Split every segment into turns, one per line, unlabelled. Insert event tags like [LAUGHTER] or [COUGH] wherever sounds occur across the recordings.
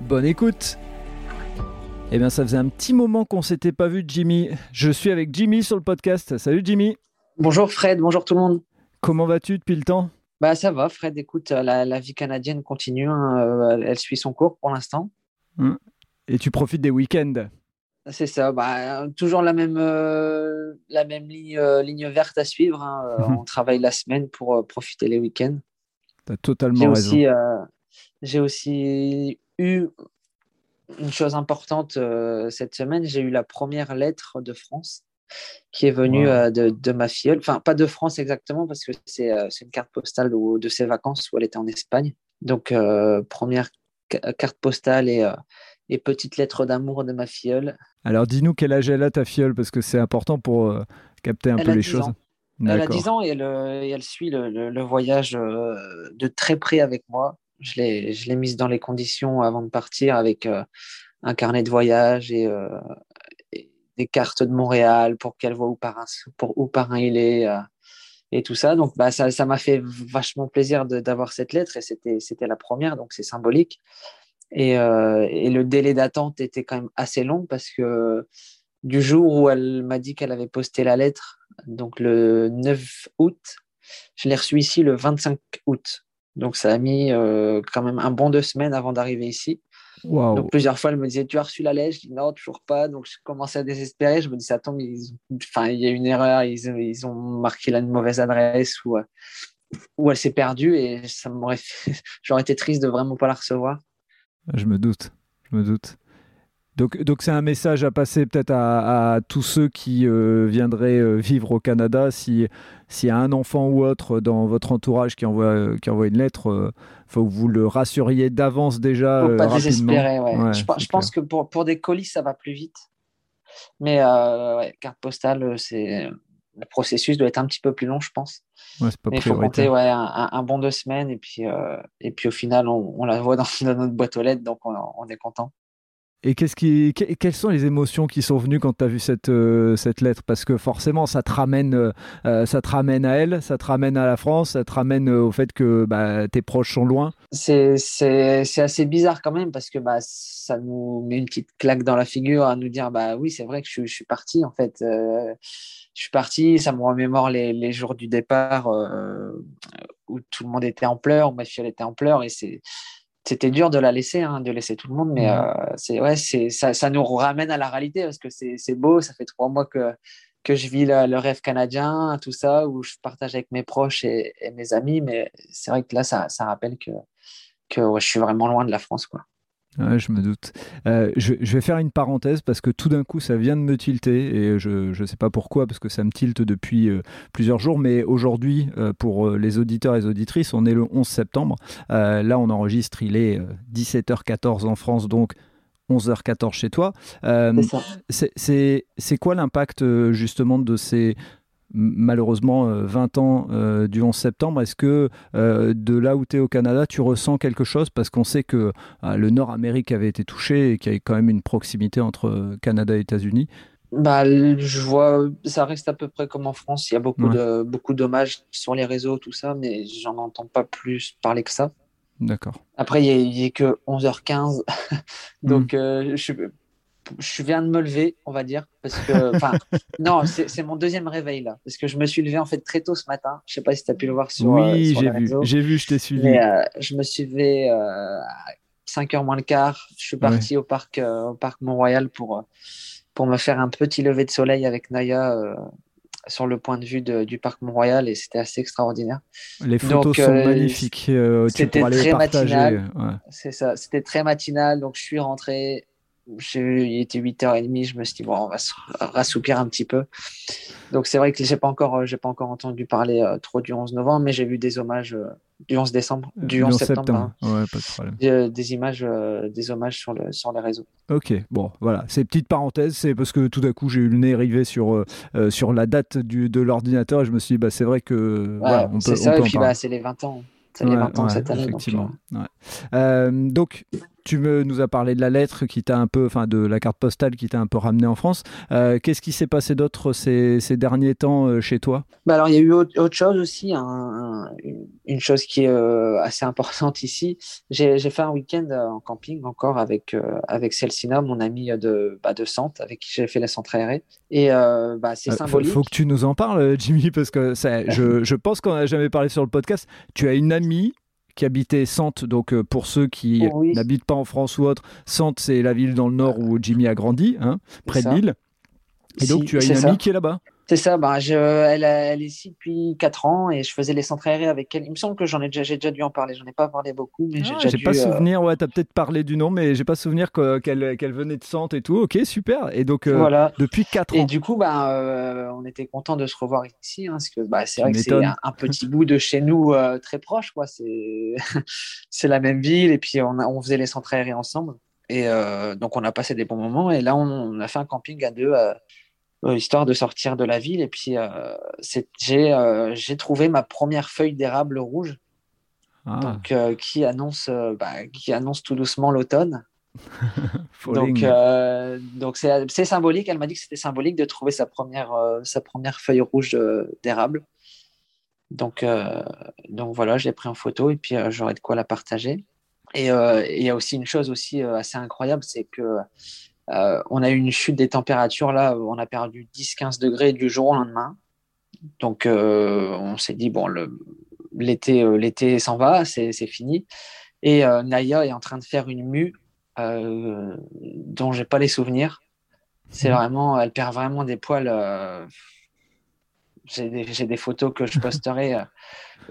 bonne écoute Eh bien ça faisait un petit moment qu'on s'était pas vu Jimmy. Je suis avec Jimmy sur le podcast. Salut Jimmy
Bonjour Fred, bonjour tout le monde.
Comment vas-tu depuis le temps?
Bah ça va Fred, écoute, la, la vie canadienne continue, hein, euh, elle, elle suit son cours pour l'instant.
Hum. Et tu profites des week-ends?
C'est ça, bah, toujours la même, euh, la même ligne, euh, ligne verte à suivre. hein. Euh. [LAUGHS] On travaille la semaine pour euh, profiter les week-ends.
T'as
J'ai
totalement raison.
euh, j'ai aussi eu une chose importante euh, cette semaine. J'ai eu la première lettre de France qui est venue
Wow.
euh, de, de ma filleule. Enfin, pas de France exactement, parce que c'est euh, une carte postale où- de ses vacances où elle était en Espagne. Donc, première ca- carte postale et, et petite lettre d'amour de ma filleule.
Alors dis-nous quel âge elle a ta fiole parce que c'est important pour capter un
Elle
peu
a
les
10
choses.
ans. Elle a
D'accord.
10 ans et elle, et elle suit le, le- le voyage de très près avec moi. Je l'ai, mise dans les conditions avant de partir avec euh, un carnet de voyage et, euh, et des cartes de Montréal pour qu'elle voit où parrain, pour où parrain il est euh, et tout ça. Donc bah, ça, m'a fait vachement plaisir d'avoir cette lettre et c'était, la première, donc c'est symbolique. Et le délai d'attente était quand même assez long parce que du jour où elle m'a dit qu'elle avait posté la lettre, donc le 9 août, je l'ai reçue ici le 25 août. Donc ça a mis euh, quand même un bon deux semaines avant d'arriver ici. Donc plusieurs fois, elle me disait, tu as reçu la lettre? Je dis non, toujours pas. Donc je commençais à désespérer. Je me dis, ça tombe, ils enfin, il y a une erreur, ils, ont- ils ont marqué la mauvaise adresse ou, euh, ou elle s'est perdue et ça m'aurait fait... [LAUGHS] j'aurais été triste de vraiment pas la recevoir.
Je me doute. Je me doute. Donc, donc c'est un message à passer peut-être à, à tous ceux qui euh, viendraient euh, vivre au Canada. Si s'il y a un enfant ou autre dans votre entourage qui envoie euh, qui envoie une lettre, euh, faut que vous le rassuriez d'avance déjà
Faut pas
rapidement.
désespérer. Ouais.
Ouais,
je, pense que pour, pour des colis, ça va plus vite. Mais euh, ouais, carte postale, c'est le processus doit être un petit peu plus long, je pense.
Ouais, pas
Mais il faut compter ouais, un, un- un bon deux semaines et puis, euh, et puis au final, on, on la voit dans, [LAUGHS] dans notre boîte aux lettres, donc on, on est content.
Et qu'est-ce qui, que- quelles sont les émotions qui sont venues quand tu as vu cette, euh, cette lettre? Parce que forcément, ça te, ramène, euh, euh, ça te ramène à elle, ça te ramène à la France, ça te ramène au fait que bah, tes proches sont loin.
C'est assez bizarre quand même parce que bah, ça nous met une petite claque dans la figure à nous dire bah oui, c'est vrai que je, suis- parti en fait. Je suis parti, ça me remémore les, jours du départ où tout le monde était en pleurs, où ma fille était en pleurs et c'est c'était dur de la laisser, hein, de laisser tout le monde, mais
Mhm.
euh, c'est ouais, c'est ça, ça nous ramène à la réalité parce que c'est c'est beau. Ça fait trois mois que que je vis le, le rêve canadien, tout ça, où je partage avec mes proches et, et mes amis, mais c'est vrai que là, ça, ça rappelle que que ouais, je suis vraiment loin de la France, quoi.
Ouais, je me doute. Euh, je, je vais faire une parenthèse parce que tout d'un coup, ça vient de me tilter et je ne sais pas pourquoi parce que ça me tilte depuis euh, plusieurs jours. Mais aujourd'hui, euh, pour les auditeurs et les auditrices, on est le 11 septembre. Là, on enregistre, il est euh, 17h14 en France, donc 11h14 chez toi.
C'est
quoi l'impact justement de ces malheureusement euh, 20 ans euh, du 11 septembre Est-ce que euh, de là où tu es au Canada, tu ressens quelque chose? Parce qu'on sait que euh, le Nord-Amérique avait été touché et qu'il y a quand même une proximité entre euh, Canada et États-Unis.
Bah, je vois, ça reste à peu près comme en France. Il y a beaucoup
Ouais.
de beaucoup d'hommages sur les réseaux, tout ça, mais j'en entends pas plus parler que ça.
D'accord.
Après, il y a- que 11h15, [LAUGHS] donc euh, je, je viens de me lever, on va dire, parce que, [LAUGHS] enfin, non, c'est mon deuxième réveil là, parce que je me suis levé en fait très tôt ce matin. Je sais pas si tu as pu le voir sur, euh,
oui,
sur
j'ai vu, j'ai vu, je t'ai suivi.
Mais euh, je me suis levé euh, à 5h moins le quart. Je suis parti au parc, euh, au parc Mont-Royal pour, euh, pour me faire un petit lever de soleil avec Naya euh, sur le point de vue de- du parc Mont-Royal et c'était assez extraordinaire.
Les photos
donc,
sont
euh,
magnifiques. euh,
c'était très
partager.
matinal.
ouais.
C'est ça, c'était très matinal, donc je suis rentré, il était 8h30, je me suis dit, bon, on va se rassoupir un petit peu. Donc c'est vrai que j'ai pas encore, euh, j'ai pas encore entendu parler euh, trop du 11 novembre, mais j'ai vu des hommages euh, du 11 décembre, du 11 septembre,
Ouais, pas de problème.
Des, images, des hommages sur, le, sur les réseaux.
Ok, bon, voilà, c'est petite parenthèse, c'est parce que tout d'un coup j'ai eu le nez rivé sur, sur la date du, de l'ordinateur et je me suis dit, bah, c'est vrai que.
Ouais, c'est ça, et puis bah, c'est les 20 ans. C'est les 20 ans cette année.
Effectivement. Donc, donc tu me, nous as parlé de la lettre qui t'a un peu, enfin de la carte postale qui t'a un peu ramené en France. Euh, qu'est-ce qui s'est passé d'autre ces, ces, derniers temps euh, chez toi?
Bah Alors il y a eu autre, chose aussi, une chose qui est euh, assez importante ici. J'ai fait un week-end en camping encore avec avec Celsina, mon ami de bah, de Sante, avec qui j'ai fait la centre aérée. Et bah, c'est symbolique.
Il faut, que tu nous en parles, Jimmy, parce que je, [LAUGHS] je pense qu'on n'a jamais parlé sur le podcast. Tu as une amie qui habitait Sante. Donc, euh, pour ceux qui oh n'habitent pas en France ou autre, Sante, c'est la ville dans le nord où Jimmy a grandi, hein, près de Lille. Et donc, tu as une amie qui est là-bas.
C'est ça, bah, je, elle, elle, est ici depuis 4 ans et je faisais les centres aérés avec elle. Il me semble que j'en ai déjà, j'ai déjà dû en parler. J'en ai pas parlé beaucoup, mais j'ai
ah, pas
euh,
souvenir. Ouais, as peut-être parlé du nom, mais j'ai pas souvenir qu'elle qu'elle venait de Sante et tout. Ok, super. Et donc, euh, voilà. depuis 4 ans.
Et du coup, bah, euh, on était content de se revoir ici, hein, parce que bah, c'est vrai que c'est un, petit bout de chez nous très proche, quoi. C'est [LAUGHS] c'est la même ville et puis on, on faisait les centres aérés ensemble. Et donc, on a passé des bons moments. Et là, on, on a fait un camping à deux euh, histoire de sortir de la ville. Et puis, euh, euh, j'ai trouvé ma première feuille d'érable rouge, ah. donc, qui, annonce, bah, qui annonce tout doucement l'automne. [LAUGHS] donc, donc c'est symbolique. Elle m'a dit que c'était symbolique de trouver sa première, sa première feuille rouge d'érable. Donc, donc voilà, je l'ai pris en photo et puis j'aurai de quoi la partager. Et il y a aussi une chose aussi assez incroyable, c'est que euh, on a eu une chute des températures là, on a perdu 10-15 degrés du jour au lendemain. Donc euh, on s'est dit bon l'été euh, l'été s'en va, c'est fini. Et Naya est en train de faire une mue dont j'ai pas les souvenirs. C'est mmh. vraiment, elle perd vraiment des poils. J'ai des, photos que je [LAUGHS] posterai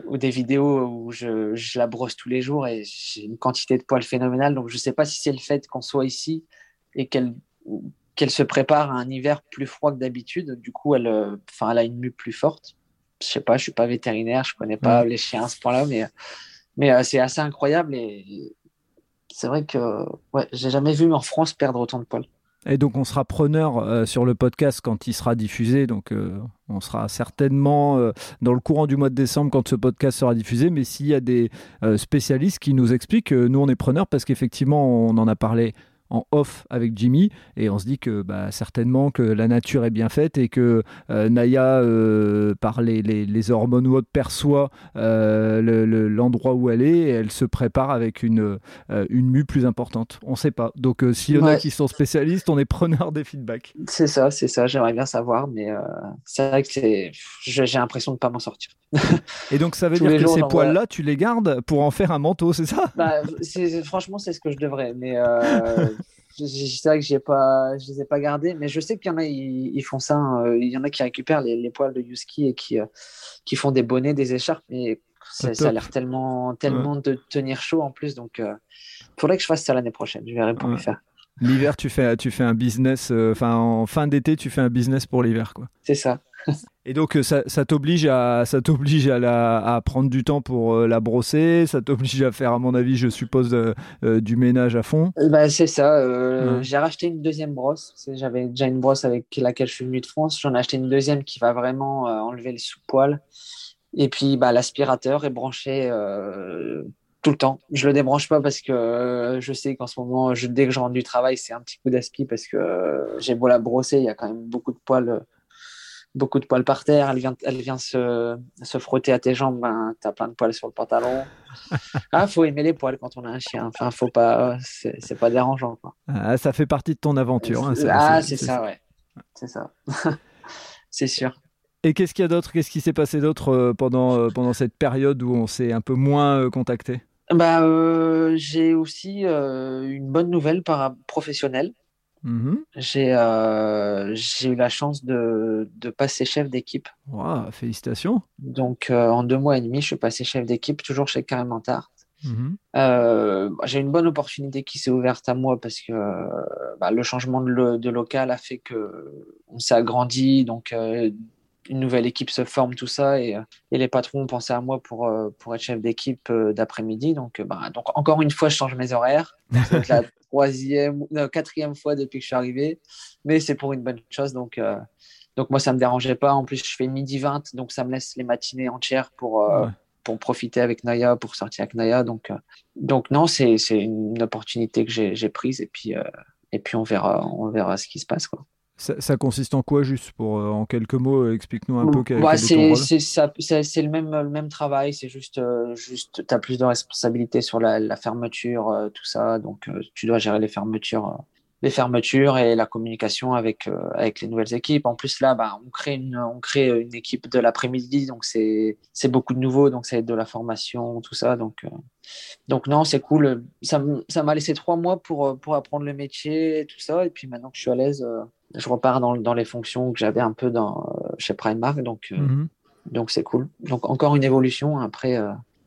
ou des vidéos où je, je, la brosse tous les jours et j'ai une quantité de poils phénoménale. Donc je sais pas si c'est le fait qu'on soit ici et qu'elle qu'elle se prépare à un hiver plus froid que d'habitude. Du coup, elle, euh, enfin, elle a une mue plus forte. Je sais pas, je suis pas vétérinaire, je connais pas les chiens à ce point-là, mais, mais euh, c'est assez incroyable et c'est vrai que ouais, j'ai jamais vu en France perdre autant de poils.
Et donc on sera preneur euh, sur le podcast quand il sera diffusé. Donc on sera certainement dans le courant du mois de décembre quand ce podcast sera diffusé. Mais s'il y a des spécialistes qui nous expliquent, nous on est preneur parce qu'effectivement on en a parlé en off avec Jimmy et on se dit que bah, certainement que la nature est bien faite et que euh, Naya euh, par les, les, hormones ou autres perçoit euh, l'endroit où elle est et elle se prépare avec une, une mue plus importante. On ne sait pas. Donc s'il y en a qui sont spécialistes, on est preneur des feedbacks.
C'est ça, c'est ça. J'aimerais bien savoir, mais c'est vrai que j'ai l'impression de pas m'en sortir.
et donc ça veut dire que ces poils-là, tu les gardes pour en faire un manteau, c'est ça?
Bah, Franchement, c'est ce que je devrais, mais c'est vrai que je pas, je les ai pas gardés, mais je sais qu'il y en a, ils, font ça. Hein. Il y en a qui récupèrent les, poils de Yuski et qui, euh, qui font des bonnets, des écharpes, mais ça, a l'air tellement, tellement de tenir chaud en plus. Donc, il euh, faudrait que je fasse ça l'année prochaine. Je verrai pour ouais. faire.
L'hiver, tu fais, tu fais un business. Euh, enfin, en fin d'été, tu fais un business pour l'hiver, quoi.
C'est ça. [LAUGHS]
Et donc euh, ça, t'oblige à ça t'oblige à, à, prendre du temps pour euh, la brosser, ça t'oblige à faire à mon avis je suppose euh, du ménage à fond.
Bah, c'est ça. J'ai racheté une deuxième brosse. J'avais déjà une brosse avec laquelle je suis venu de France. J'en ai acheté une deuxième qui va vraiment enlever le sous-poil. Et puis bah, l'aspirateur est branché tout le temps. Je le débranche pas parce que je sais qu'en ce moment, je, dès que je rentre du travail, c'est un petit coup d'aspi parce que j'ai beau la brosser, il y a quand même beaucoup de poils beaucoup de poils par terre, elle vient, elle vient se, se frotter à tes jambes, ben, tu as plein de poils sur le pantalon. [LAUGHS] ah, faut aimer les poils quand on a un chien. Enfin, faut pas, c'est pas dérangeant. Quoi.
Ah, ça fait partie de ton aventure. Hein,
ah, c'est ça, ouais. C'est ça. [LAUGHS] c'est sûr.
Et qu'est-ce qu'il y a d'autre? Qu'est-ce qui s'est passé d'autre euh, pendant, euh, pendant cette période où on s'est un peu moins euh, contacté?
Bah, J'ai aussi une bonne nouvelle par professionnelle. Mmh euh, j'ai eu la chance de, de passer chef d'équipe.
Wow, félicitations.
Donc, euh, en deux mois et demi, je suis passé chef d'équipe, toujours chez Carrémentard. Euh, bah, j'ai une bonne opportunité qui s'est ouverte à moi parce que bah, le changement de, local a fait que on s'est agrandi, donc une nouvelle équipe se forme, tout ça, et, les patrons ont pensé à moi pour, pour être chef d'équipe d'après-midi. Donc, bah, donc encore une fois, je change mes horaires. [LAUGHS] C'est la troisième, quatrième fois depuis que je suis arrivé, mais c'est pour une bonne chose. Donc, donc moi, ça me dérangeait pas. En plus, je fais midi 20, donc ça me laisse les matinées entières pour, euh, pour profiter avec Naya, pour sortir avec Naya. Donc, euh, donc non, c'est une opportunité que j'ai prise et puis, euh, et puis on, verra, on verra ce qui se passe. Quoi.
Ça, consiste en quoi, juste pour en quelques mots, explique-nous un peu
bah, C'est le même, le même travail, c'est juste, juste tu as plus de responsabilités sur la, la fermeture, tout ça. Donc, tu dois gérer les fermetures les fermetures et la communication avec, euh, avec les nouvelles équipes. En plus, là, bah, on, crée une, on crée une équipe de l'après-midi, donc c'est beaucoup de nouveaux, donc ça aide de la formation, tout ça. Donc, euh, donc non, c'est cool. Ça m'a laissé trois mois pour, pour apprendre le métier tout ça. Et puis maintenant que je suis à l'aise, euh, je repars dans, dans les fonctions que j'avais un peu dans, chez Primark. Donc, mhm. donc c'est cool. Donc encore une évolution après.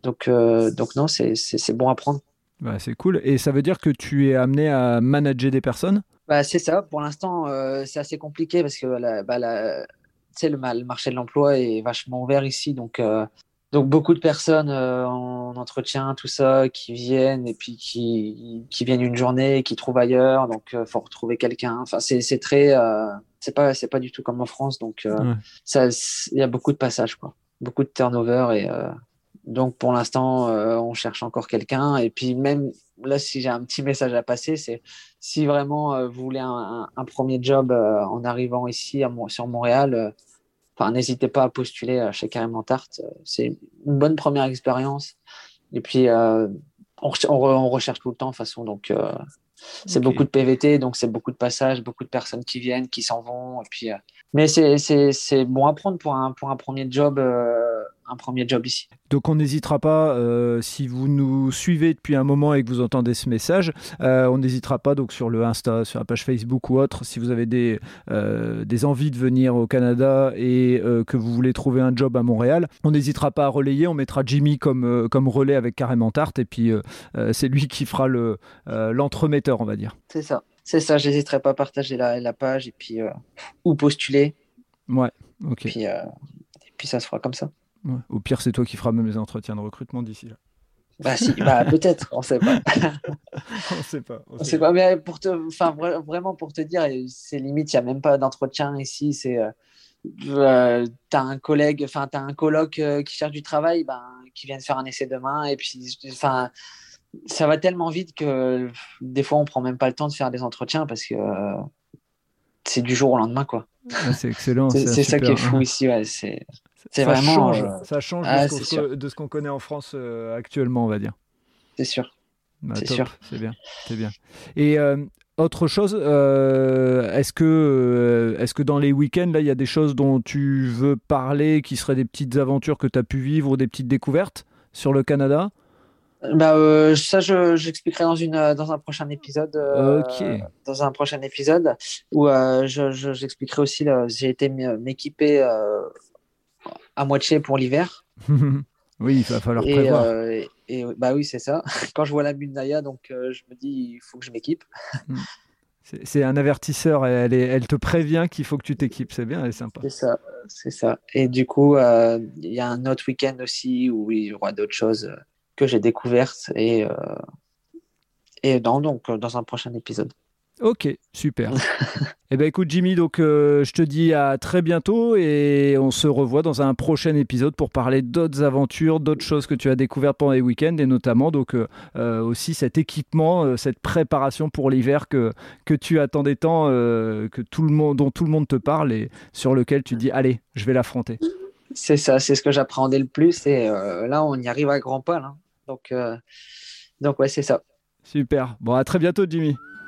donc, donc non, c'est bon à prendre.
Bah, c'est cool. Et ça veut dire que tu es amené à manager des personnes?
Bah, C'est ça. Pour l'instant, euh, c'est assez compliqué parce que bah, le, marché de l'emploi est vachement ouvert ici. Donc, euh, donc beaucoup de personnes euh, en entretien, tout ça, qui viennent et puis qui, qui viennent une journée, qui trouvent ailleurs. Donc, il faut retrouver quelqu'un. Enfin, c'est très. c'est pas, pas du tout comme en France. Donc, il y a beaucoup de passages, quoi. Beaucoup de turnover et donc pour l'instant, euh, on cherche encore quelqu'un. Et puis même là, si j'ai un petit message à passer, c'est si vraiment euh, vous voulez un, premier job euh, en arrivant ici à, sur Montréal, enfin n'hésitez pas à postuler chez Carrément Tarte. C'est une bonne première expérience. Et puis on, on, recherche tout le temps de toute façon. Donc c'est beaucoup de PVT, donc c'est beaucoup de passages, beaucoup de personnes qui viennent, qui s'en vont. Et puis, mais c'est bon à prendre pour un, pour un premier job un premier job ici.
Donc on n'hésitera pas, euh, si vous nous suivez depuis un moment et que vous entendez ce message, euh, on n'hésitera pas donc sur le Insta, sur la page Facebook ou autre, si vous avez des, euh, des envies de venir au Canada et que vous voulez trouver un job à Montréal, on n'hésitera pas à relayer, on mettra Jimmy comme, comme relais avec Carrément Tarte et puis c'est lui qui fera le, l'entremetteur, on va dire.
C'est ça, c'est ça, j'hésiterai pas à partager la, la page et puis ou postuler.
Ouais, ok.
et puis ça se fera comme ça.
Au pire, c'est toi qui feras même les entretiens de recrutement d'ici là.
Bah si, bah, [LAUGHS] peut-être, on sait pas.
on sait pas.
On, sait, pas. Mais pour te, enfin vraiment pour te dire, c'est limite, il y a même pas d'entretien ici. C'est, euh, euh t'as un collègue, enfin t'as un coloc euh, qui cherche du travail, ben qui vient de faire un essai demain, et puis, enfin, ça va tellement vite que des fois on prend même pas le temps de faire des entretiens parce que euh, c'est du jour au lendemain quoi.
c'est excellent.
c'est ça qui est fou ici, ouais. C'est
ça vraiment, change, euh, ça change de, ce qu'on connaît en France euh, actuellement, on va dire.
C'est sûr.
Bah, c'est sûr. C'est bien. C'est bien. Et euh, autre chose, est-ce que, dans les week-ends, là, il y a des choses dont tu veux parler qui seraient des petites aventures que tu as pu vivre ou des petites découvertes sur le Canada?
Bah, ça, j'expliquerai dans, une, dans un prochain épisode.
ok.
Dans un prochain épisode où j'expliquerai aussi, j'ai été m'équiper à moitié pour l'hiver. [LAUGHS]
oui, il va falloir prévoir.
Euh, et, bah oui, c'est ça. [LAUGHS] Quand je vois la Naya, donc euh, je me dis, il faut que je m'équipe. [LAUGHS]
Hmm. c'est un avertisseur, elle, elle te prévient qu'il faut que tu t'équipes, c'est bien, elle est sympa.
C'est ça, c'est ça. Et du coup, euh, il y a un autre week-end aussi où il y aura d'autres choses que j'ai découvertes et, et dans, donc, dans un prochain épisode.
Ok, super. [LAUGHS] eh ben écoute Jimmy, donc euh, je te dis à très bientôt et on se revoit dans un prochain épisode pour parler d'autres aventures, d'autres choses que tu as découvertes pendant les week-ends et notamment donc euh, euh, aussi cet équipement, cette préparation pour l'hiver que, que tu attendais tant, que tout le monde, dont tout le monde te parle et sur lequel tu dis allez, je vais l'affronter.
C'est ça, c'est ce que j'appréhendais le plus et là on y arrive à grands pas. Donc, donc ouais, c'est ça.
Super. Bon, à très bientôt Jimmy.